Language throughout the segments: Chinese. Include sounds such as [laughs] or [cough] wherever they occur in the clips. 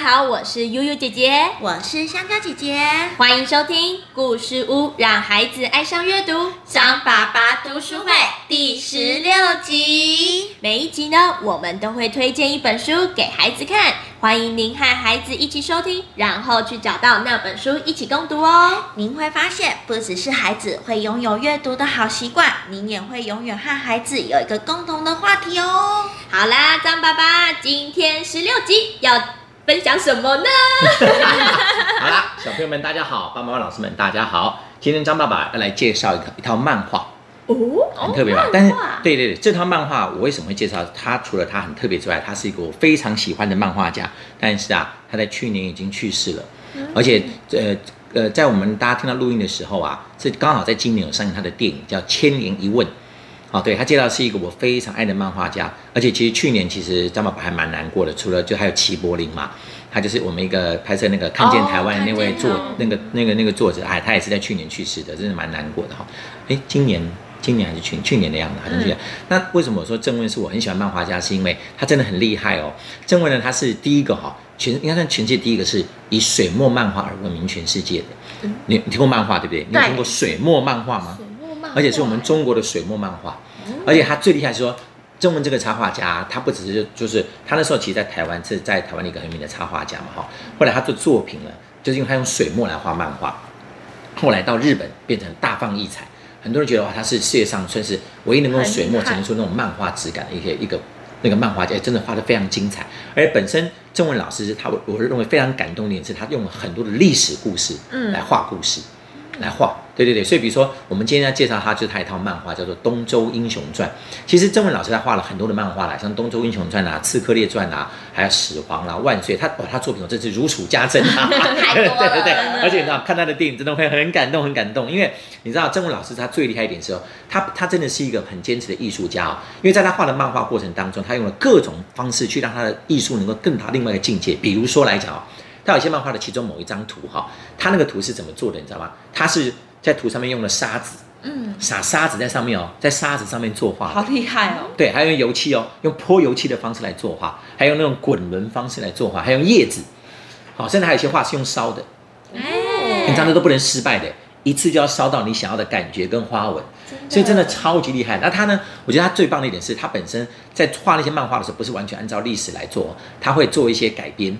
家好，我是悠悠姐姐，我是香蕉姐姐，欢迎收听故事屋，让孩子爱上阅读。张爸爸读书会第十六集。每一集呢，我们都会推荐一本书给孩子看，欢迎您和孩子一起收听，然后去找到那本书一起共读哦。您会发现，不只是孩子会拥有阅读的好习惯，您也会永远和孩子有一个共同的话题哦。好啦，张爸爸，今天十六集要分享什么呢？[laughs] 好啦，小朋友们大家好，爸爸妈妈老师们大家好。今天张爸爸要来介绍一个一套漫画，哦，很特别吧？但是，对对对，这套漫画我为什么会介绍它？除了它很特别之外，它是一个我非常喜欢的漫画家。但是啊，他在去年已经去世了，而且呃呃，在我们大家听到录音的时候啊，是刚好在今年有上映他的电影叫《千年一问》。哦，对他介绍是一个我非常爱的漫画家，而且其实去年其实张爸爸还蛮难过的，除了就还有齐柏林嘛，他就是我们一个拍摄那个看见台湾的那位作那个那个那个作者，哎，他也是在去年去世的，真的蛮难过的哈。哎，今年今年还是去去年的样子，好像是。那为什么我说郑问是我很喜欢漫画家，是因为他真的很厉害哦。郑问呢，他是第一个哈，全应该算全世界第一个是以水墨漫画而闻名全世界的。你你听过漫画对不对？你有听过水墨漫画吗？而且是我们中国的水墨漫画，而且他最厉害是说，郑文这个插画家，他不只是就是他那时候其实，在台湾是在台湾的一个很有名的插画家嘛哈。后来他做作品呢，就是因为他用水墨来画漫画，后来到日本变成大放异彩，很多人觉得哇，他是世界上算是唯一能够水墨呈现出那种漫画质感的一些一个那个漫画家，真的画的非常精彩。而本身郑文老师他我我认为非常感动的点是，他用了很多的历史故事来画故事。来画，对对对，所以比如说，我们今天要介绍他，就是他一套漫画，叫做《东周英雄传》。其实郑文老师他画了很多的漫画啦，像《东周英雄传》啊，《刺客列传》啊，还有《始皇》啦，《万岁》。他哇，他作品真是如数家珍啊！[laughs] [laughs] 对对对，而且你知道，看他的电影真的会很感动，很感动。因为你知道，郑文老师他最厉害一点是哦，他他真的是一个很坚持的艺术家哦。因为在他画的漫画过程当中，他用了各种方式去让他的艺术能够更达另外一个境界。比如说来讲哦。他有些漫画的其中某一张图哈，他那个图是怎么做的，你知道吗？他是在图上面用了沙子，嗯，撒沙子在上面哦，在沙子上面作画，好厉害哦。对，还用油漆哦，用泼油漆的方式来作画，还用那种滚轮方式来作画，还用叶子，好，甚至还有一些画是用烧的，哎，你这样子都不能失败的，一次就要烧到你想要的感觉跟花纹，所以真的超级厉害。那他呢？我觉得他最棒的一点是他本身在画那些漫画的时候，不是完全按照历史来做，他会做一些改编。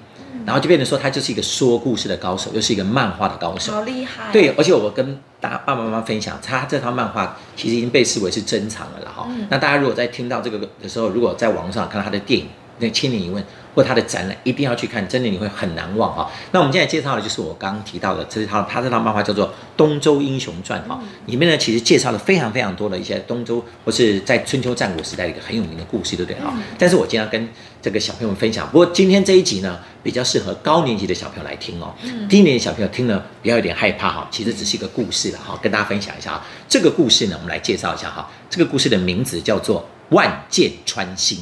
然后就变成说，他就是一个说故事的高手，又是一个漫画的高手，好厉害。对，而且我跟大爸爸妈妈分享，他这套漫画其实已经被视为是珍藏了了哈。那大家如果在听到这个的时候，如果在网上看到他的电影，那《千年一问》。或他的展览一定要去看，真的你会很难忘哈。那我们现在介绍的就是我刚刚提到的，这套他这套漫画叫做《东周英雄传》哈，里面呢其实介绍了非常非常多的一些东周或是在春秋战国时代的一个很有名的故事，对不对哈？但是我今天要跟这个小朋友们分享，不过今天这一集呢比较适合高年级的小朋友来听哦。低年级小朋友听了不要有点害怕哈，其实只是一个故事了哈，跟大家分享一下啊。这个故事呢，我们来介绍一下哈。这个故事的名字叫做《万箭穿心》。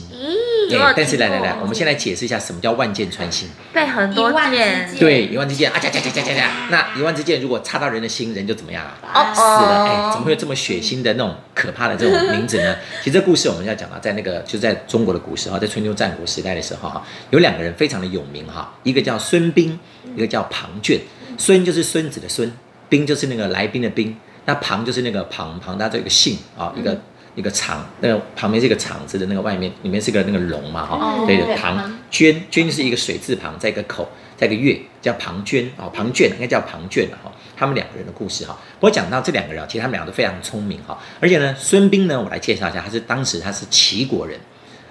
对，但是来来来，我们先来解释一下什么叫万箭穿心。对，很多箭。对，一万支箭啊，加加加加加加。那一万支箭如果插到人的心，人就怎么样啊？死了。哎，怎么会有这么血腥的那种可怕的这种名字呢？[laughs] 其实这故事我们要讲到，在那个就在中国的古时候，在春秋战国时代的时候哈，有两个人非常的有名哈，一个叫孙膑，一个叫庞涓。孙就是孙子的孙，膑就是那个来宾的宾，那庞就是那个庞庞大这个姓啊，一个。一个厂，那个旁边是一个厂子的那个外面，里面是个那个龙嘛，哈，对的，庞涓，涓是一个水字旁，在一个口，在一个月，叫庞涓啊，庞涓应该叫庞涓哈，他们两个人的故事哈。我讲到这两个人，其实他们两个都非常聪明哈，而且呢，孙膑呢，我来介绍一下，他是当时他是齐国人。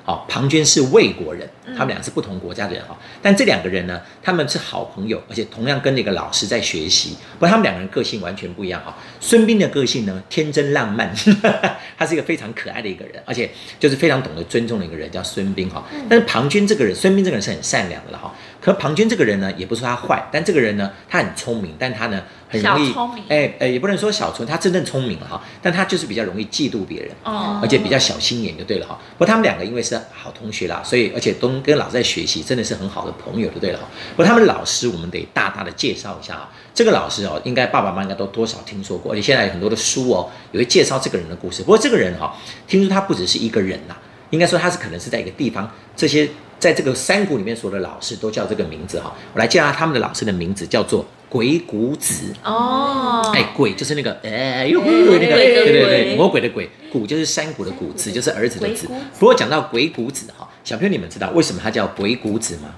好，庞涓是魏国人，他们俩是不同国家的人哈。但这两个人呢，他们是好朋友，而且同样跟那个老师在学习。不过他们两个人个性完全不一样哈。孙膑的个性呢，天真浪漫，[laughs] 他是一个非常可爱的一个人，而且就是非常懂得尊重的一个人，叫孙膑哈。但是庞涓这个人，孙膑这个人是很善良的了哈。可庞涓这个人呢，也不是说他坏，但这个人呢，他很聪明，但他呢。很容易，哎哎，也不能说小聪他真正聪明了哈，但他就是比较容易嫉妒别人，哦，而且比较小心眼就对了哈。不过他们两个因为是好同学啦，所以而且都跟老师在学习，真的是很好的朋友就对了哈。不过他们老师我们得大大的介绍一下啊，这个老师哦，应该爸爸妈妈应该都多少听说过，而且现在有很多的书哦，也会介绍这个人的故事。不过这个人哈，听说他不只是一个人呐。应该说他是可能是在一个地方，这些在这个山谷里面所有的老师都叫这个名字哈。我来介绍他们的老师的名字，叫做鬼谷子。哦，哎，鬼就是那个哎那个，对对对，魔鬼的鬼，谷就是山谷的谷，子就是儿子的子。不过讲到鬼谷子哈，小朋友你们知道为什么他叫鬼谷子吗？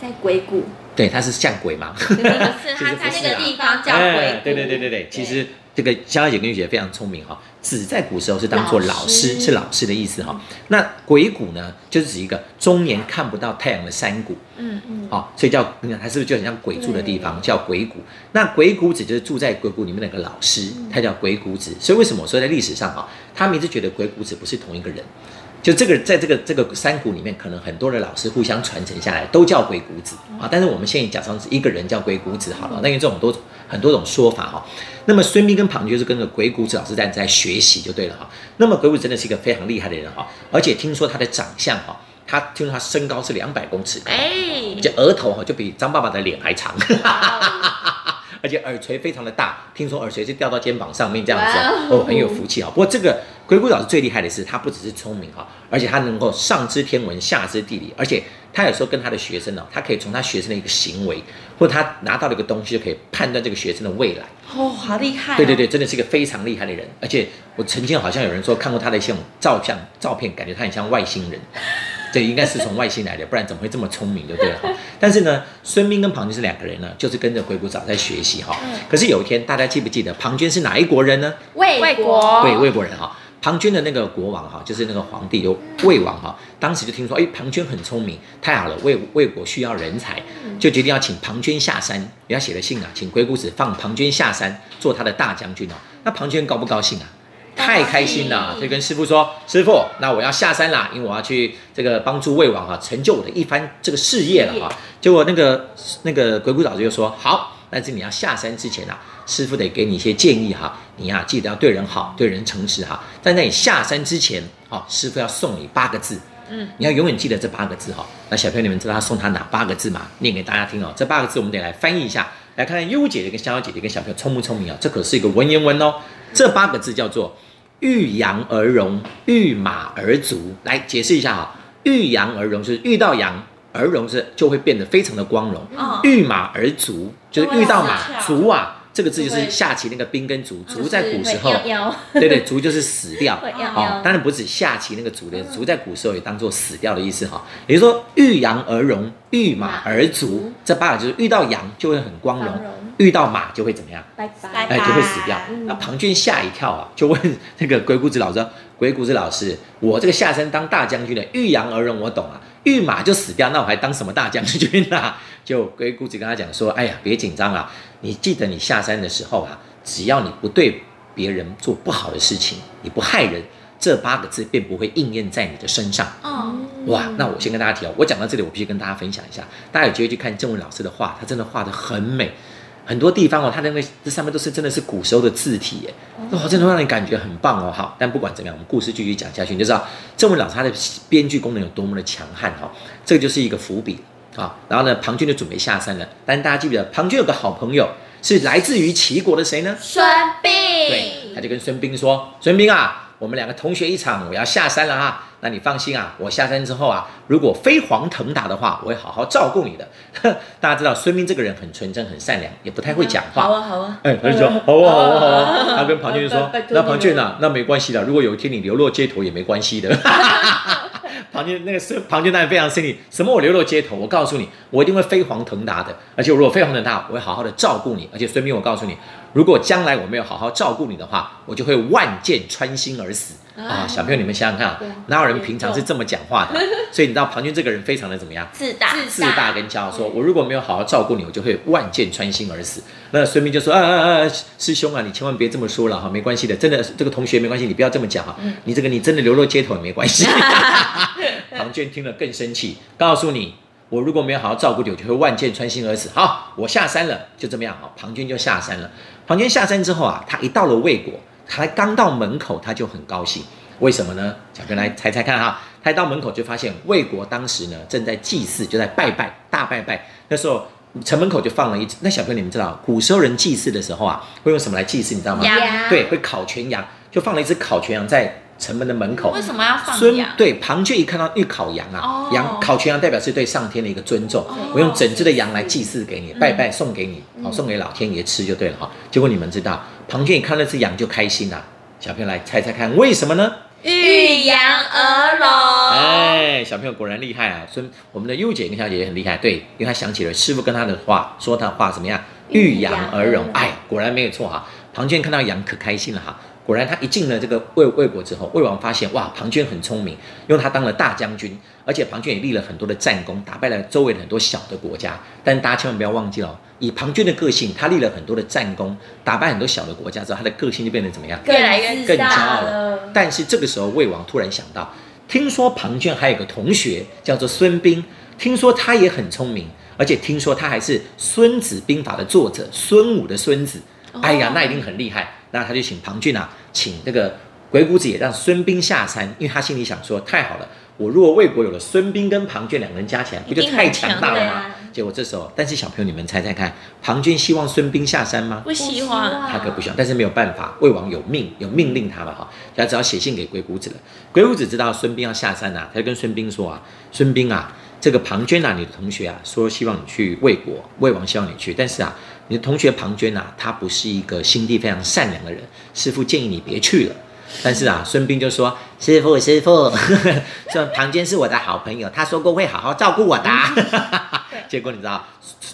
在鬼谷，对，他是像鬼吗？[laughs] 不是他在那个地方叫鬼对对对对对，其实这个肖小姐跟玉姐非常聪明哈，子在古时候是当做老老师，是老师的意思哈。那鬼谷呢，就是指一个终年看不到太阳的山谷，嗯嗯，好、所以叫你看，它是不是就很像鬼住的地方，叫鬼谷？那鬼谷子就是住在鬼谷里面的一个老师，他叫鬼谷子。所以为什么我说在历史上啊，他们一直觉得鬼谷子不是同一个人？就这个，在这个这个山谷里面，可能很多的老师互相传承下来，都叫鬼谷子啊。但是我们现在假装是一个人叫鬼谷子好了，那因为这种多很多种说法哈。那么孙膑跟庞就是跟着鬼谷子老师在在学习就对了哈。那么鬼谷子真的是一个非常厉害的人哈，而且听说他的长相哈，他听说他身高是两百公尺高，哎，这额头哈就比张爸爸的脸还长，而且耳垂非常的大，听说耳垂是掉到肩膀上面这样子哦，哦很有福气啊。不过这个鬼谷老师最厉害的是，他不只是聪明哈，而且他能够上知天文下知地理，而且他有时候跟他的学生哦，他可以从他学生的一个行为，或者他拿到了一个东西，就可以判断这个学生的未来。哦，好厉害、哦，对对对，真的是一个非常厉害的人，而且我曾经好像有人说看过他的一些照相照片，感觉他很像外星人。对，应该是从外星来的，不然怎么会这么聪明，对不对哈？[laughs] 但是呢，孙膑跟庞涓是两个人呢，就是跟着鬼谷子在学习哈。可是有一天，大家记不记得庞涓是哪一国人呢？魏魏国国对，魏国人哈。庞涓的那个国王哈，就是那个皇帝，就魏王哈，当时就听说，哎，庞涓很聪明，太好了，魏魏国需要人才，就决定要请庞涓下山。人家写了信啊，请鬼谷子放庞涓下山做他的大将军哦。那庞涓高不高兴啊？太开心了，就跟师傅说：“师傅，那我要下山啦，因为我要去这个帮助魏王哈，成就我的一番这个事业了哈。”结果那个那个鬼谷老师就说：“好，但是你要下山之前啊，师傅得给你一些建议哈，你呀、记得要对人好，对人诚实哈。但在你下山之前，哦，师傅要送你八个字，嗯，你要永远记得这八个字哈。那小朋友你们知道他送他哪八个字吗？念给大家听哦。这八个字我们得来翻译一下，来看看优姐姐跟香蕉姐姐跟小朋友聪不聪明啊？这可是一个文言文哦。这八个字叫做。遇羊而荣，遇马而足。来解释一下哈，遇羊而荣就是遇到羊而荣是就会变得非常的光荣。嗯。遇马而足就是遇到马足啊，这个字就是下棋那个兵跟卒，嗯卒在古时候，对对，卒就是死掉。会要哦，当然不止下棋那个卒的卒，在古时候也当做死掉的意思哈。也就是说，遇羊而荣，遇马而足，这八个就是遇到羊就会很光荣，遇到马就会怎么样？拜拜拜哎，就会死掉。嗯那庞涓吓一跳啊，就问那个鬼谷子老师：“鬼谷子老师，我这个下山当大将军的，遇羊而荣我懂啊，遇马就死掉，那我还当什么大将军啊？” [laughs] 就鬼谷子跟他讲说：“哎呀，别紧张啊，你记得你下山的时候啊，只要你不对别人做不好的事情，你不害人，这八个字便不会应验在你的身上。”嗯，哇，那我先跟大家提哦，我讲到这里，我必须跟大家分享一下，大家有机会去看郑文老师的画，他真的画的很美，很多地方哦，他的那个这上面都是真的是古时候的字体耶，哇，真的会让你感觉很棒哦。好，但不管怎么样，我们故事继续讲下去，你就知道郑文老师他的编剧功能有多么的强悍哈、哦，这个就是一个伏笔啊。然后呢，庞涓就准备下山了，但是大家记不记得，庞涓有个好朋友是来自于齐国的谁呢？孙膑对，膑，他就跟孙膑说：“孙膑啊，我们两个同学一场，我要下山了哈。那你放心啊，我下山之后啊，如果飞黄腾达的话，我会好好照顾你的。[laughs] ”大家知道孙膑这个人很纯真、很善良，也不太会讲话。好啊，好啊，哎，他就说好啊，好啊，好啊。他跟庞涓就说拜拜：“那庞涓啊，那没关系的，如果有一天你流落街头也没关系的。[laughs] ”庞涓那个是庞涓当然非常生气，什么我流落街头？我告诉你，我一定会飞黄腾达的，而且如果飞黄腾达，我会好好的照顾你。而且孙膑，我告诉你，如果将来我没有好好照顾你的话，我就会万箭穿心而死啊！小朋友，你们想想看啊，哪有人平常是这么讲话的？[laughs] 所以你知道庞涓这个人非常的怎么样？自大，自大跟骄傲，说我如果没有好好照顾你，我就会万箭穿心而死。那孙膑就说：“啊啊啊，师兄啊，你千万别这么说了哈，没关系的，真的这个同学没关系，你不要这么讲哈，你这个你真的流落街头也没关系。[laughs] ”庞涓听了更生气，告诉你，我如果没有好好照顾你，我就会万箭穿心而死。好，我下山了，就这么样啊。庞涓就下山了。庞涓下山之后啊，他一到了魏国，他刚到门口，他就很高兴。为什么呢？小朋友来猜猜看哈。他一到门口就发现魏国当时呢正在祭祀，就在拜拜大拜拜。那时候城门口就放了一只。那小朋友你们知道，古时候人祭祀的时候啊，会用什么来祭祀？你知道吗？羊对，会烤全羊，就放了一只烤全羊在城门的门口为。什么要放孙羊？对庞涓一看到一烤羊啊哦，羊烤全羊代表是对上天的一个尊重，我用整只的羊来祭祀给你，拜拜送给你，好送给老天爷吃就对了哈。结果你们知道，庞涓一看那只羊就开心了，小朋友来猜猜看为什么呢？育羊而荣。哎，小朋友果然厉害啊！孙我们的优姐跟小姐姐很厉害，对，因为她想起了师傅跟她的话，说她的话怎么样？遇羊而荣，哎，果然没有错哈。庞涓看到羊可开心了哈。果然，他一进了这个魏魏国之后，魏王发现哇，庞涓很聪明，因为他当了大将军，而且庞涓也立了很多的战功，打败了周围的很多小的国家。但大家千万不要忘记了哦，以庞涓的个性，他立了很多的战功，打败很多小的国家之后，他的个性就变得怎么样？越来越更骄傲了。但是这个时候，魏王突然想到，听说庞涓还有个同学叫做孙膑，听说他也很聪明，而且听说他还是《孙子兵法》的作者孙武的孙子。哎呀，那一定很厉害。那他就请庞涓啊，请这个鬼谷子也让孙膑下山，因为他心里想说，太好了，我如果魏国有了孙膑跟庞涓两个人加起来，不就太强大了吗？结果这时候，但是小朋友你们猜猜看，庞涓希望孙膑下山吗？不希望。他可不喜欢，但是没有办法，魏王有命有命令他嘛哈，他只要写信给鬼谷子了。鬼谷子知道孙膑要下山啊，他就跟孙膑说啊，孙膑啊，这个庞涓啊，你的同学啊，说希望你去魏国，魏王希望你去，但是啊，你的同学庞涓啊，他不是一个心地非常善良的人，师傅建议你别去了。但是啊，孙膑就说：“师傅，师傅，这庞涓是我的好朋友，他说过会好好照顾我的啊。” [laughs] 结果你知道，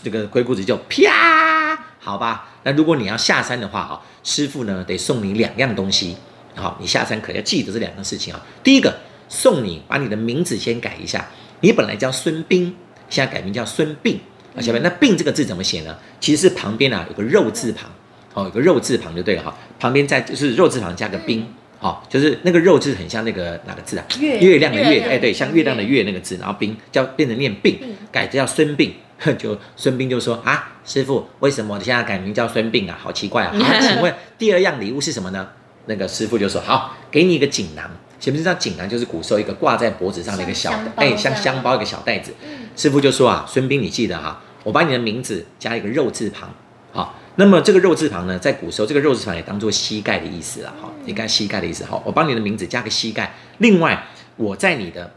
这个鬼谷子就啪，好吧，那如果你要下山的话啊，师傅呢得送你两样东西，好，你下山可要记得这两个事情啊。第一个，送你把你的名字先改一下，你本来叫孙膑，现在改名叫孙膑啊。小朋友，那病这个字怎么写呢？其实是旁边啊有个肉字旁，哦，有个肉字旁就对了哈，旁边再就是肉字旁加个冰。好、就是那个肉字很像那个哪个字啊？月月亮的月，哎，对，像月亮的月那个字，然后冰叫变成念病，改叫孙膑。[laughs] 就孙膑就说啊，师傅，为什么你现在改名叫孙膑啊？好奇怪啊！好，请问 [laughs] 第二样礼物是什么呢？那个师傅就说好，给你一个锦囊。前面这张锦囊就是古时候一个挂在脖子上的一个小哎，像香包一个小袋子。师傅就说啊，孙膑，你记得哈、我把你的名字加一个肉字旁，好，那么这个肉字旁呢，在古时候这个肉字旁也当做膝盖的意思了，哈，你看膝盖的意思，好，我帮你的名字加个膝盖，另外我在你的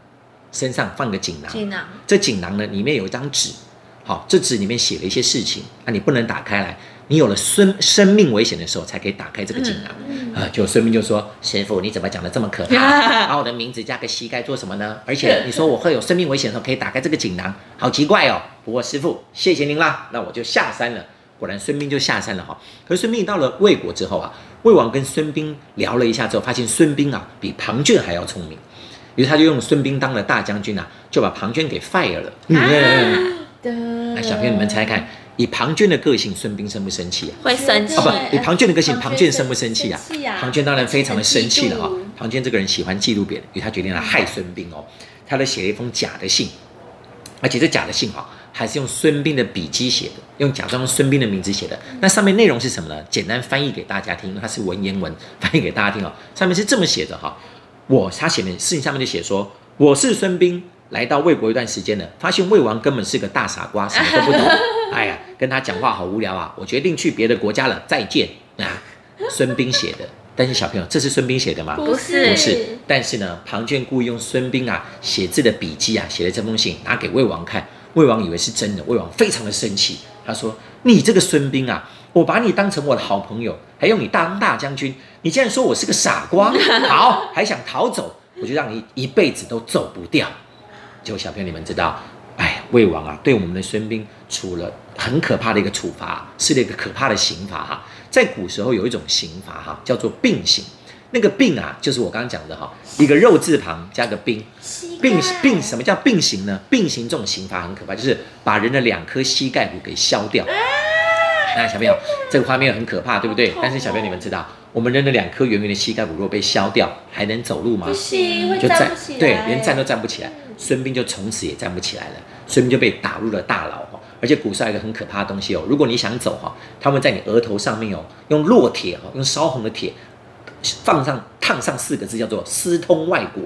身上放个锦囊，锦囊。这锦囊呢里面有一张纸，好，这纸里面写了一些事情，啊，你不能打开来，你有了生生命危险的时候才可以打开这个锦囊。啊，就孙膑就说：“师傅，你怎么讲的这么可怕？[laughs] 把我的名字加个膝盖做什么呢？而且你说我会有生命危险的时候可以打开这个锦囊，好奇怪哦。不过师傅，谢谢您啦，那我就下山了。果然孙膑就下山了哈。可是孙膑到了魏国之后啊，魏王跟孙膑聊了一下之后，发现孙膑啊比庞涓还要聪明，于是他就用孙膑当了大将军啊，就把庞涓给 fire 了。嗯那小朋友你们猜猜看，以庞涓的个性，孙膑生不生气啊？会生气啊，不，以庞涓的个性，庞涓生不生气啊生气啊？庞涓当然非常的生气了哈、庞涓这个人喜欢嫉妒别人，于是他决定来害孙膑哦。他就写了一封假的信，而且这假的信哈、还是用孙膑的笔迹写的，用假装孙膑的名字写的。那上面内容是什么呢？简单翻译给大家听，因为它是文言文，[laughs] 翻译给大家听哦。上面是这么写的哈、我他写的事情上面就写说，我是孙膑，来到魏国一段时间了，发现魏王根本是个大傻瓜，什么都不懂。[laughs] 哎呀，跟他讲话好无聊啊！我决定去别的国家了，再见 [laughs] 啊！孙膑写的，但是小朋友，这是孙膑写的吗？不是不是，但是呢，庞涓故意用孙膑啊写字的笔记啊写了这封信，拿给魏王看，魏王以为是真的，魏王非常的生气，他说：“你这个孙膑啊，我把你当成我的好朋友，还用你当大将军，你竟然说我是个傻瓜，[laughs] 好，还想逃走，我就让你一辈子都走不掉。”结果小朋友你们知道，哎，魏王啊对我们的孙膑除了很可怕的一个处罚，是了一个可怕的刑罚哈。在古时候有一种刑罚哈，叫做并刑。那个并啊，就是我刚刚讲的哈，一个肉字旁加个兵，并并什么叫并刑呢？并行这种刑罚很可怕，就是把人的两颗膝盖骨给削掉。那小朋友，这个画面很可怕，对不对？但是小朋友你们知道，我们人的两颗圆圆的膝盖骨如果被削掉，还能走路吗？不行，会就站站不起来，对，连站都站不起来。孙膑就从此也站不起来了，孙膑就被打入了大牢哈。而且古时候一个很可怕的东西哦，如果你想走哈，他们在你额头上面哦，用烙铁哈，用烧红的铁放上烫上四个字，叫做“私通外国”。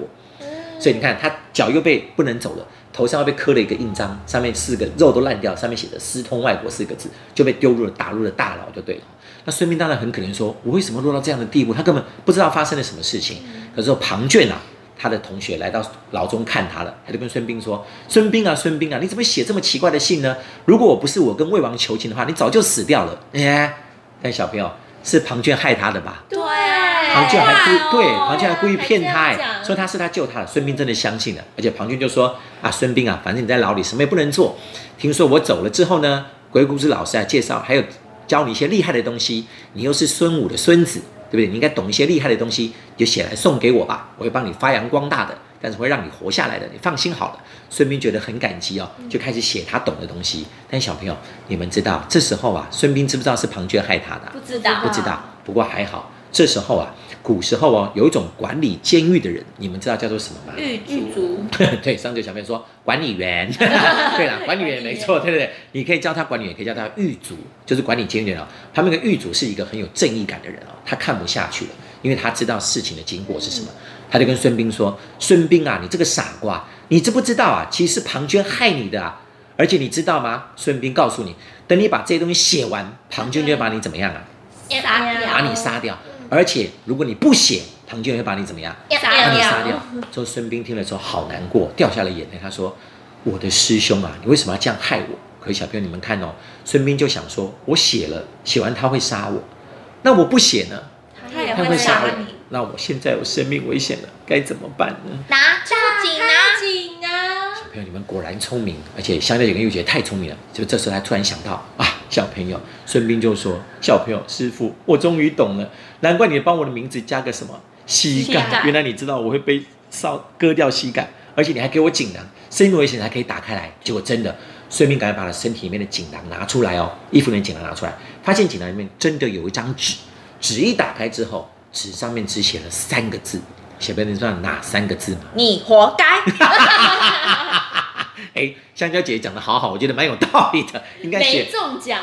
所以你看他脚又被不能走了，头上又被刻了一个印章，上面四个肉都烂掉，上面写着“私通外国”四个字，就被丢入了打入了大牢，就对了。那孙膑当然很可怜，说我为什么落到这样的地步？他根本不知道发生了什么事情。可是庞涓啊，他的同学来到牢中看他了，他就跟孙膑说：“孙膑啊，孙膑啊，你怎么写这么奇怪的信呢？如果我不是我跟魏王求情的话，你早就死掉了。”哎，但小朋友是庞涓害他的吧？对，庞涓还故对庞涓还故意骗他，说他是他救他的。孙膑真的相信了，而且庞涓就说：“啊，孙膑啊，反正你在牢里什么也不能做。听说我走了之后呢，鬼谷子老师啊介绍，还有教你一些厉害的东西。你又是孙武的孙子，对不对？你应该懂一些厉害的东西，就写来送给我吧，我会帮你发扬光大的，但是会让你活下来的，你放心好了。”孙膑觉得很感激哦，就开始写他懂的东西。但小朋友，你们知道这时候啊，孙膑知不知道是庞涓害他的啊？不知道，不知道，不过还好，这时候啊，古时候哦，有一种管理监狱的人，你们知道叫做什么吗？狱狱卒，卒，[laughs] 对，上节小朋友说管理员，[laughs] 对啦，管理员没错，对不对？你可以叫他管理员，也可以叫他狱卒，就是管理监狱的人哦。他们那个狱卒是一个很有正义感的人哦，他看不下去了，因为他知道事情的经过是什么，他就跟孙膑说：“孙膑啊，你这个傻瓜，你知不知道啊？其实是庞涓害你的啊！而且你知道吗？孙膑告诉你，等你把这些东西写完，庞涓就会把你怎么样啊？杀掉，把你杀掉。而且如果你不写，庞涓会把你怎么样？杀把你掉杀掉。之后孙膑听了之后好难过，掉下了眼泪。他说：“我的师兄啊，你为什么要这样害我？”可是小朋友你们看哦，孙膑就想说：“我写了，写完他会杀我，那我不写呢，他也他会杀你。那我现在有生命危险了，该怎么办呢拿出警啊！紧啊！小朋友，你们果然聪明，而且相对有个又觉得太聪明了。就这时候他突然想到啊，小朋友，孙膑就说：“小朋友，师傅，我终于懂了，难怪你帮我的名字加个什么膝盖，原来你知道我会被烧割掉膝盖，而且你还给我锦囊，生命危险还可以打开来。结果真的，孙膑赶快把他身体里面的锦囊拿出来哦，衣服里面锦囊拿出来，发现锦囊里面真的有一张纸，纸一打开之后，纸上面只写了三个字。小朋友，你知道哪三个字吗？你活该！[laughs] 哎，香蕉姐讲的好好，我觉得蛮有道理的，应该写没中奖，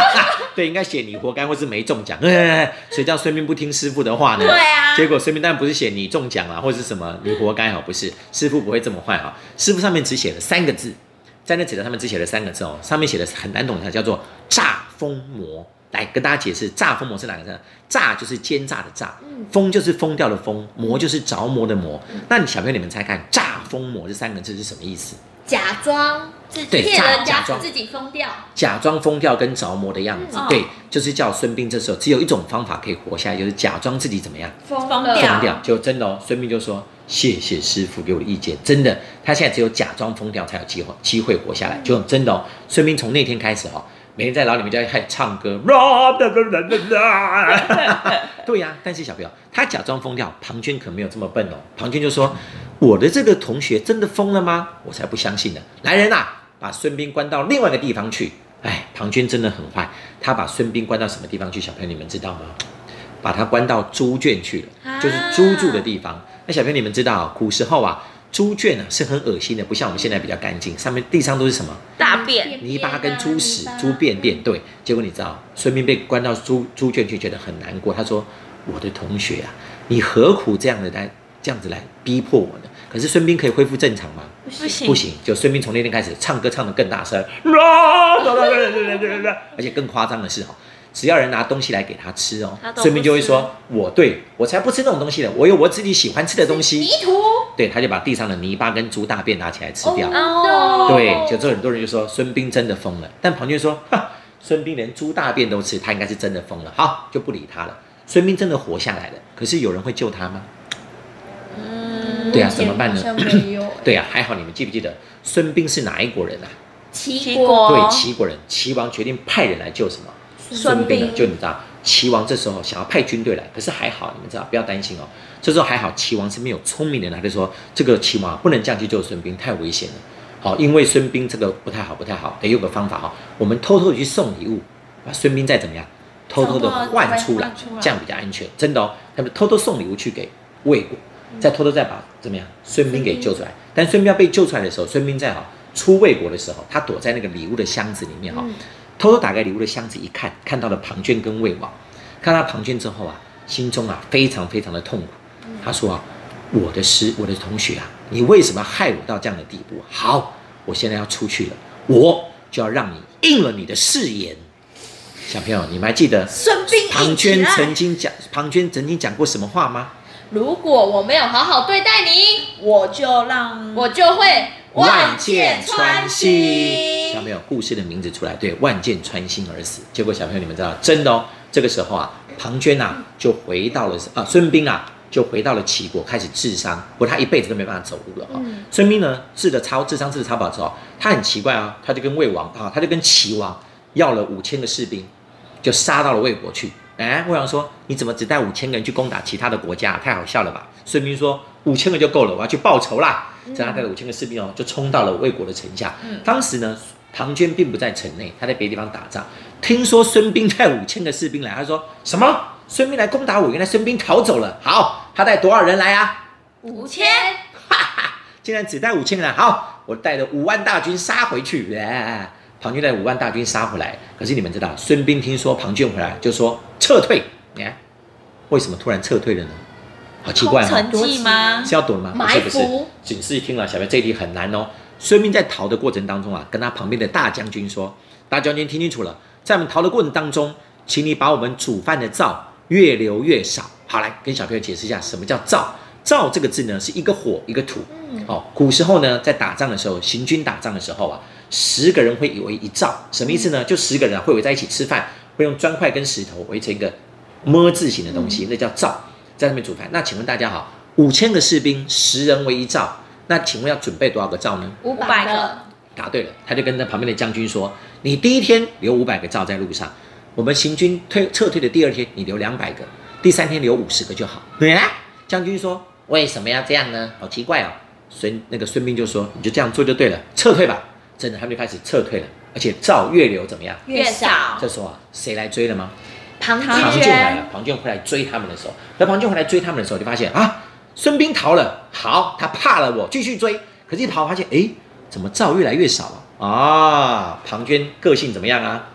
[laughs] 对，应该写你活该或是没中奖。哎，谁叫孙膑不听师傅的话呢？对啊结果孙膑当然不是写你中奖啊，或者是什么你活该哦，不是，师傅不会这么坏哈。师傅上面只写了三个字，在那纸条上面只写了三个字哦，上面写的很难懂的，叫做“炸风魔”。来跟大家解释，炸风魔是哪个字？炸就是奸诈的诈，疯就是疯掉的疯，魔就是着魔的魔。那你小朋友你们猜看，炸风魔这三个字是什么意思？假装自骗假假装。人家自己疯掉，假装疯掉跟着魔的样子，嗯。对，就是叫孙膑这时候只有一种方法可以活下来，就是假装自己怎么样？疯疯了掉。疯掉。就真的哦，孙膑就说谢谢师傅给我的意见，真的，他现在只有假装疯掉才有机会机会活下来。就真的哦，孙膑从那天开始哦，每天在牢里面就在开始唱歌，[laughs] 对呀、但是小朋友他假装疯掉，庞涓可没有这么笨哦。庞涓就说：“我的这个同学真的疯了吗？我才不相信呢！来人呐、把孙膑关到另外一个地方去。”哎，庞涓真的很坏，他把孙膑关到什么地方去？小朋友你们知道吗？把他关到猪圈去了，就是猪住的地方。那小朋友你们知道，古时候啊，猪圈啊是很恶心的，不像我们现在比较干净，上面地上都是什么？大便，泥巴跟猪屎猪便便，对。结果你知道，孙膑被关到猪猪圈就，觉得很难过。他说：“我的同学啊，你何苦这样的来这样子来逼迫我呢？”可是孙膑可以恢复正常吗？不行不，行。就孙膑从那天开始唱歌唱得更大声，[laughs] 而且更夸张的是哈，只要人拿东西来给他吃哦他，都不孙膑就会说：“我对我才不吃那种东西的，我有我自己喜欢吃的东西。泥土，”对，他就把地上的泥巴跟猪大便拿起来吃掉。哦对，就这很多人就说孙膑真的疯了，但庞涓说，哈，孙膑连猪大便都吃，他应该是真的疯了，好，就不理他了。孙膑真的活下来了，可是有人会救他吗？嗯，对啊，怎么办呢像没有欸 [clears throat] 对啊，还好你们记不记得孙膑是哪一国人啊？齐国对，齐国人。齐王决定派人来救什么？孙膑啊膑就你知道，齐王这时候想要派军队来，可是还好，你们知道，不要担心哦。这时候还好，齐王身边有聪明的人，他就说这个齐王啊不能这样去救孙膑，太危险了。好，因为孙膑这个不太好，不太好，得有个方法哈，我们偷偷的去送礼物，把孙膑再怎么样，偷偷的换出来换出来，这样比较安全。真的哦，他们偷偷送礼物去给魏国，再偷偷再把怎么样孙膑给救出来。但孙膑要被救出来的时候，孙膑在哈出魏国的时候，他躲在那个礼物的箱子里面哈，偷偷打开礼物的箱子一看，看到了庞涓跟魏王，看到庞涓之后啊，心中啊非常非常的痛苦。他说啊，我的师，我的同学啊，你为什么要害我到这样的地步？好，我现在要出去了，我就要让你应了你的誓言。小朋友，你们还记得庞涓曾经讲，庞涓曾经讲过什么话吗？如果我没有好好对待你，我就让我就会万箭穿心。心小朋友，故事的名字出来，对，万箭穿心而死。结果小朋友，你们知道，真的哦。这个时候啊，庞涓啊就回到了啊，孙膑啊就回到了齐国，开始治伤。不过他一辈子都没办法走路了哈、孙膑呢治的超治伤治的超不好之后，他很奇怪啊，他就跟魏王啊，他就跟齐王要了五千个士兵，就杀到了魏国去。哎，魏王说：“你怎么只带五千个人去攻打其他的国家？太好笑了吧？”孙膑说：“五千个就够了，我要去报仇啦！”这样他带了五千个士兵哦，就冲到了魏国的城下。当时呢，庞涓并不在城内，他在别的地方打仗。听说孙膑带五千个士兵来，他说：“什么？孙膑来攻打我？原来孙膑逃走了。好，他带多少人来啊？五千，哈哈，竟然只带五千个人。好，我带着五万大军杀回去。哎，庞涓带五万大军杀回来。可是你们知道，孙膑听说庞涓回来，就说撤退。你看，为什么突然撤退了呢？好奇怪哈、空城计吗？是要躲吗？埋不是不是伏，警示一听了，小白这一题很难哦。孙膑在逃的过程当中啊，跟他旁边的大将军说：“大将军听清楚了，在我们逃的过程当中，请你把我们煮饭的灶越留越少。”好，来跟小朋友解释一下什么叫灶。灶这个字呢，是一个火一个土。哦，古时候呢，在打仗的时候，行军打仗的时候啊，十个人会以为一灶，什么意思呢？就十个人啊会围在一起吃饭，会用砖块跟石头围成一个么字形的东西，那叫灶，在上面煮饭。那请问大家好，五千个士兵，十人为一灶，那请问要准备多少个灶呢？五百个，答对了，他就跟那旁边的将军说：“你第一天留五百个灶在路上，我们行军退撤退的第二天你留两百个，第三天留五十个就好。”对啊，将军说：“为什么要这样呢？好奇怪哦。”孙那个孙膑就说：“你就这样做就对了，撤退吧。”真的，他们就开始撤退了，而且灶越留怎么样？越少这时候啊，谁来追了吗？庞庞涓来了，庞涓回来追他们的时候，那庞涓回来追他们的时候，就发现啊，孙膑逃了，好，他怕了我，继续追。可是一跑发现，哎，怎么赵越来越少了啊？庞涓个性怎么样啊？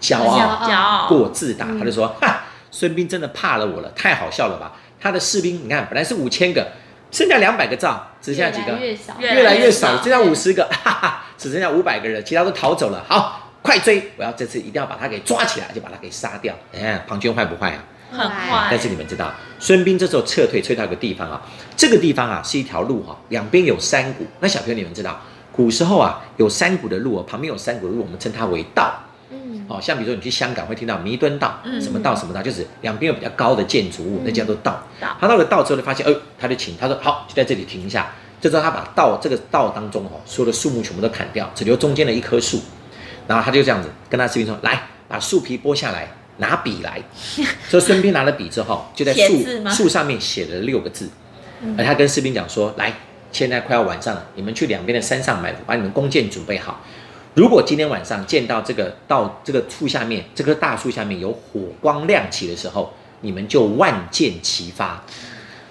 骄傲，骄傲，过自大，他就说，哈，孙膑真的怕了我了，太好笑了吧？他的士兵，你看，本来是五千个，剩下两百个赵，只剩下几个？越来越少，越来越少，剩下五十个，哈哈，只剩下五百个人，其他都逃走了。好，快追！我要这次一定要把他给抓起来，就把他给杀掉。你看庞涓坏不坏啊？很坏，但是你们知道，孙膑这时候撤退，撤到一个地方啊，这个地方啊是一条路哈、两边有山谷。那小朋友你们知道，古时候啊有山谷的路啊，旁边有山谷的路，我们称它为道。嗯，哦，像比如说你去香港会听到弥敦道，嗯什么道什么道，就是两边有比较高的建筑物，那叫做道。道他到了道之后，就发现，哎，他就请他说好，就在这里停一下。这时候他把道这个道当中哦，所有的树木全部都砍掉，只留中间的一棵树。然后他就这样子跟他士兵说：“来，把树皮剥下来，拿笔来。”所以孙膑拿了笔之后，就在树树上面写了六个字，而他跟士兵讲说：“来，现在快要晚上了，你们去两边的山上埋伏，把你们弓箭准备好。如果今天晚上见到这个到这个树下面，这棵大树下面有火光亮起的时候，你们就万箭齐发。”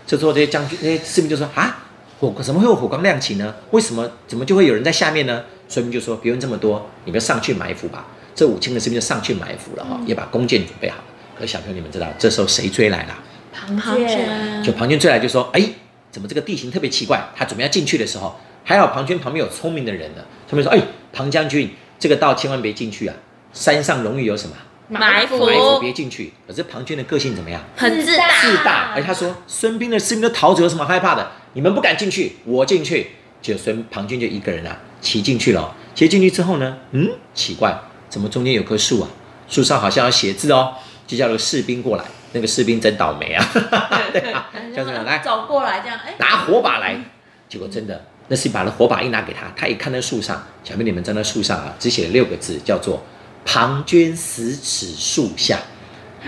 这时候这些将军、这些士兵就说：“啊，火怎么会有火光亮起呢？为什么怎么就会有人在下面呢？”孙膑就说：“别问这么多，你们上去埋伏吧。”这五千个士兵就上去埋伏了哈，也把弓箭准备好了。可是小朋友你们知道，这时候谁追来了？庞庞涓，涓就庞涓追来就说：“哎，怎么这个地形特别奇怪？”他准备要进去的时候，还好庞涓旁边有聪明的人呢。他们说：“哎，庞将军，这个道千万别进去啊！山上容易有什么埋伏埋伏，别进去。”可是庞涓的个性怎么样？很自大，自大，而且他说：“孙膑的士兵都逃走，有什么害怕的？你们不敢进去，我进去。”就孙庞涓就一个人啊，骑进去了哦。骑进去之后呢，嗯，奇怪，怎么中间有棵树啊？树上好像要写字哦，就叫了士兵过来。那个士兵真倒霉啊！[laughs] [laughs] 对啊，叫什么？来，走过来这样，哎，拿火把来。结果真的，那是把那火把一拿给他，他一看那树上，小妹你们在那树上啊，只写了六个字，叫做“庞涓死此树下”，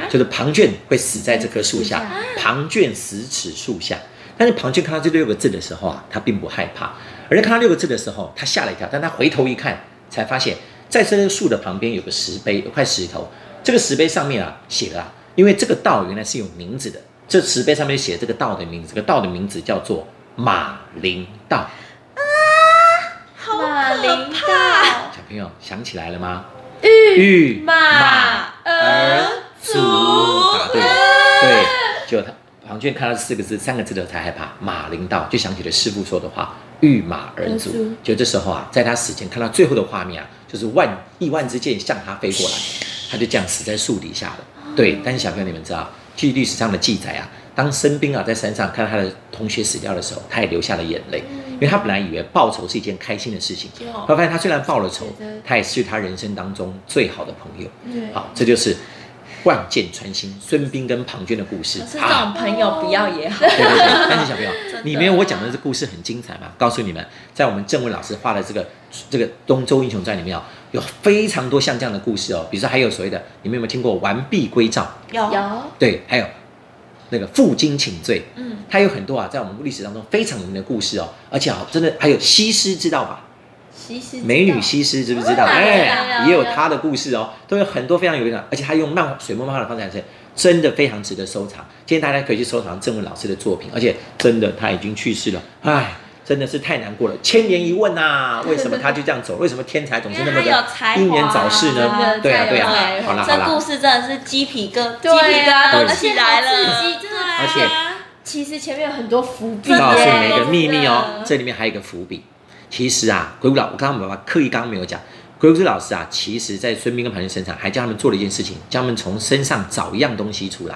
就是庞涓会死在这棵树下，庞涓死此树下。但是庞涓看到这六个字的时候啊，他并不害怕，而且看到六个字的时候，他吓了一跳，但他回头一看，才发现在这棵树的旁边有个石碑，有块石头，这个石碑上面啊写了啊，因为这个道原来是有名字的，这石碑上面写这个道的名字，这个道的名字叫做马陵道。啊好可怕，道，小朋友想起来了吗？玉玉马儿儿足，答对了，对，就他庞涓看到四个字、三个字的才害怕。马临到，就想起了师傅说的话：“御马而而足足。”就这时候啊，在他死前看到最后的画面啊，就是万亿万支箭向他飞过来，他就这样死在树底下了。对，但是小朋友你们知道，据历史上的记载啊，当申兵啊在山上看到他的同学死掉的时候，他也流下了眼泪，因为他本来以为报仇是一件开心的事情，后来发现他虽然报了仇，他也失去他人生当中最好的朋友。好，这就是万箭穿心，孙膑跟庞涓的故事这啊。种朋友不要也好。对对对，[laughs] 但是小朋友的，你没有我讲的这故事很精彩嘛？告诉你们，在我们郑文老师画的这个这个《东周英雄传》里面哦，有非常多像这样的故事哦。比如说还有所谓的，你们有没有听过“完璧归赵有有”？对，还有那个负荆请罪，嗯，它有很多啊，在我们历史当中非常有名的故事哦。而且啊，真的还有西施，知道吧？西施美女西施知不知道？嗯哎，也有她的故事哦，都有很多非常有名的，而且她用漫水墨漫画的方式展现，真的非常值得收藏。建议大家可以去收藏郑文老师的作品，而且真的他已经去世了，哎，真的是太难过了。千年一问呐、为什么他就这样走？为什么天才总是那么的英年早逝呢？对啊，太对啊好啦好啦，这故事真的是鸡皮疙鸡皮疙瘩都起来了，而且其实前面有很多伏笔告诉，你们一个秘密哦这里面还有一个伏笔。其实啊，鬼谷老，我刚刚爸爸刻意刚刚没有讲，鬼谷子老师啊，其实在孙膑跟庞涓身上还教他们做了一件事情，教他们从身上找一样东西出来，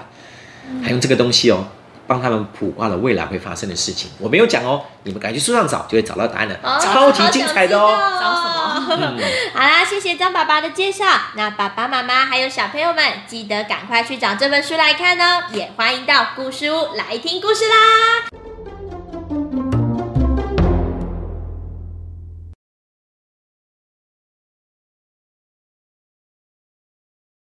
还用这个东西哦，帮他们卜卦了未来会发生的事情。我没有讲哦，你们赶紧去书上找，就会找到答案了，哦超级精彩的哦。找什么？嗯，好啦，谢谢张爸爸的介绍。那爸爸妈妈还有小朋友们，记得赶快去找这本书来看哦。也欢迎到故事屋来听故事啦。